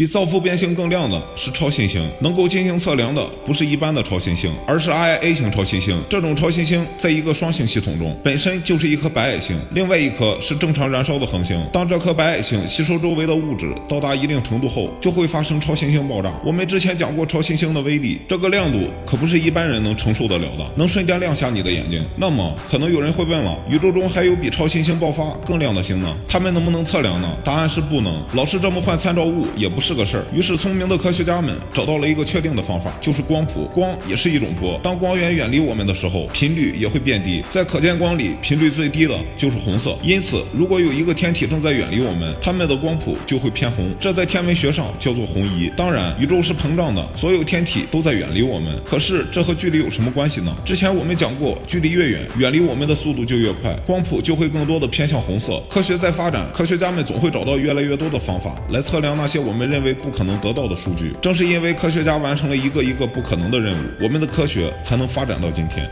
比造父变星更亮的是超新星，能够进行测量的不是一般的超新星，而是 Ia 型超新星。这种超新星在一个双星系统中，本身就是一颗白矮星，另外一颗是正常燃烧的恒星。当这颗白矮星吸收周围的物质到达一定程度后，就会发生超新星爆炸。我们之前讲过超新星的威力，这个亮度可不是一般人能承受得了的，能瞬间亮瞎你的眼睛。那么，可能有人会问了，宇宙中还有比超新星爆发更亮的星呢？它们能不能测量呢？答案是不能。老是这么换参照物也不是。是个事儿，于是聪明的科学家们找到了一个确定的方法，就是光谱。光也是一种波，当光源远离我们的时候，频率也会变低。在可见光里，频率最低的就是红色。因此，如果有一个天体正在远离我们，它们的光谱就会偏红，这在天文学上叫做红移。当然，宇宙是膨胀的，所有天体都在远离我们。可是，这和距离有什么关系呢？之前我们讲过，距离越远，远离我们的速度就越快，光谱就会更多的偏向红色。科学在发展，科学家们总会找到越来越多的方法来测量那些我们认为不可能得到的数据，正是因为科学家完成了一个一个不可能的任务，我们的科学才能发展到今天。